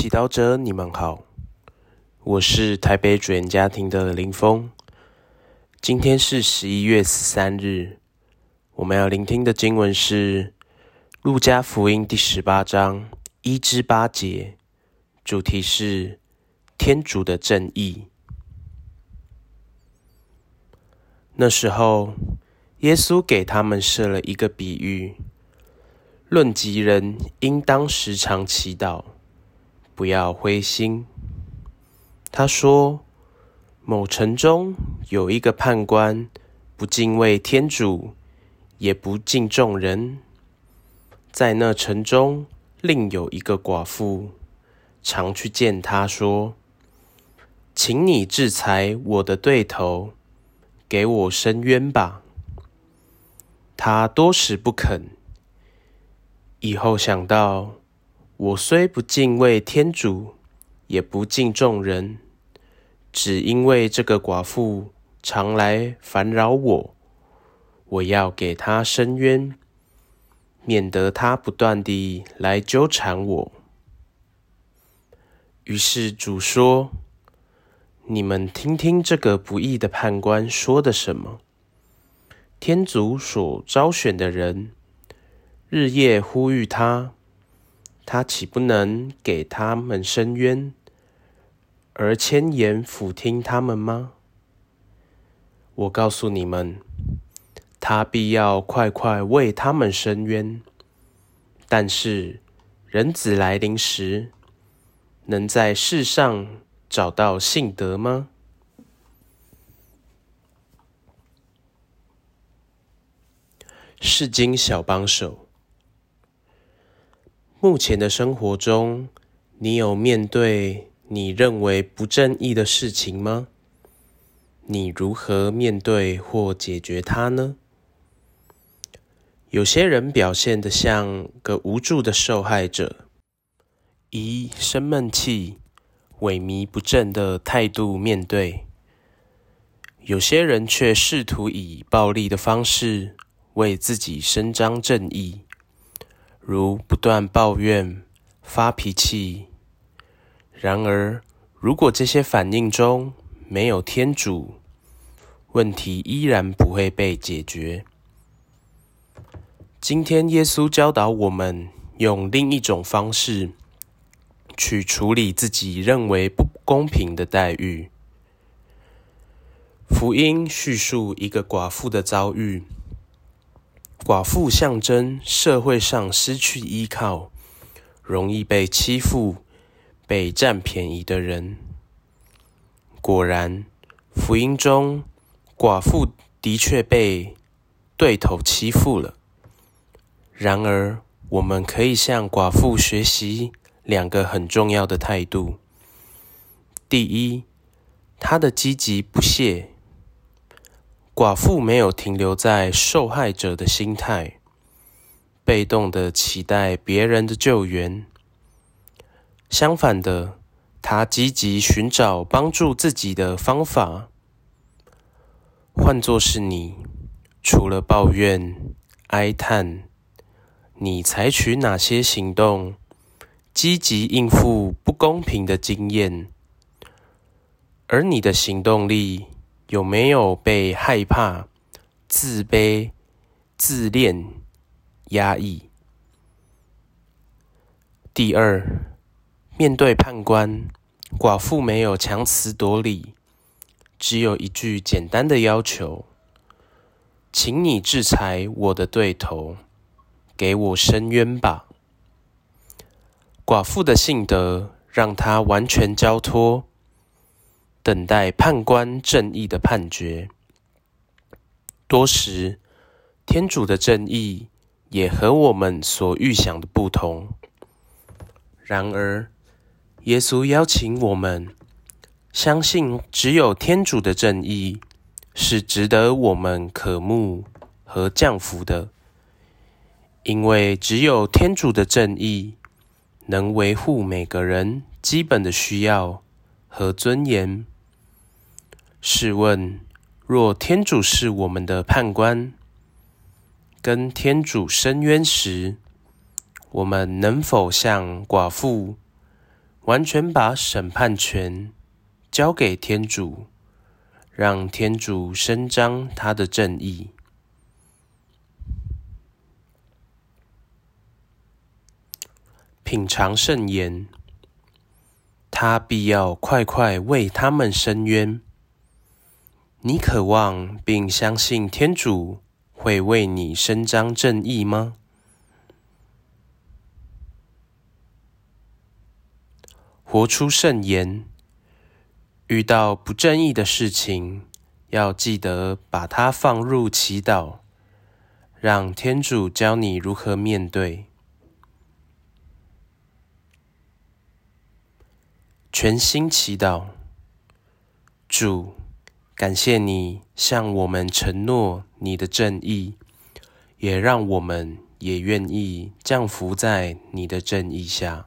祈祷者，你们好，我是台北主言家庭的林峰。今天是十一月十三日，我们要聆听的经文是《路加福音》第十八章一至八节，主题是天主的正义。那时候，耶稣给他们设了一个比喻。论及人应当时常祈祷，不要灰心。他说：“某城中有一个判官，不敬畏天主，也不敬重人。在那城中另有一个寡妇，常去见他说：‘请你制裁我的对头，给我伸冤吧。’他多时不肯。”以后想到，我虽不敬畏天主，也不敬重人，只因为这个寡妇常来烦扰我，我要给她伸冤，免得她不断地来纠缠我。于是主说：“你们听听这个不义的判官说的什么？天主所招选的人。”日夜呼吁他，他岂不能给他们伸冤，而千言俯听他们吗？我告诉你们，他必要快快为他们伸冤。但是，人子来临时，能在世上找到信德吗？释经小帮手。目前的生活中，你有面对你认为不正义的事情吗？你如何面对或解决它呢？有些人表现得像个无助的受害者，以生闷气、萎靡不振的态度面对；有些人却试图以暴力的方式为自己伸张正义。如不断抱怨、发脾气。然而，如果这些反应中没有天主，问题依然不会被解决。今天，耶稣教导我们用另一种方式去处理自己认为不公平的待遇。福音叙述一个寡妇的遭遇。寡妇象征社会上失去依靠、容易被欺负、被占便宜的人。果然，福音中寡妇的确被对头欺负了。然而，我们可以向寡妇学习两个很重要的态度：第一，她的积极不懈。寡妇没有停留在受害者的心态，被动的期待别人的救援。相反的，她积极寻找帮助自己的方法。换作是你，除了抱怨、哀叹，你采取哪些行动，积极应付不公平的经验？而你的行动力，有没有被害怕、自卑、自恋、压抑？第二，面对判官，寡妇没有强词夺理，只有一句简单的要求：“请你制裁我的对头，给我伸冤吧。”寡妇的性德让她完全交托。等待判官正义的判决。多时，天主的正义也和我们所预想的不同。然而，耶稣邀请我们相信，只有天主的正义是值得我们渴慕和降服的，因为只有天主的正义能维护每个人基本的需要和尊严。试问，若天主是我们的判官，跟天主申冤时，我们能否像寡妇完全把审判权交给天主，让天主伸张他的正义。品尝圣言，他必要快快为他们伸冤。你渴望并相信天主会为你伸张正义吗？活出圣言，遇到不正义的事情，要记得把它放入祈祷，让天主教你如何面对。全心祈祷，主，感谢你向我们承诺你的正义，也让我们也愿意降服在你的正义下。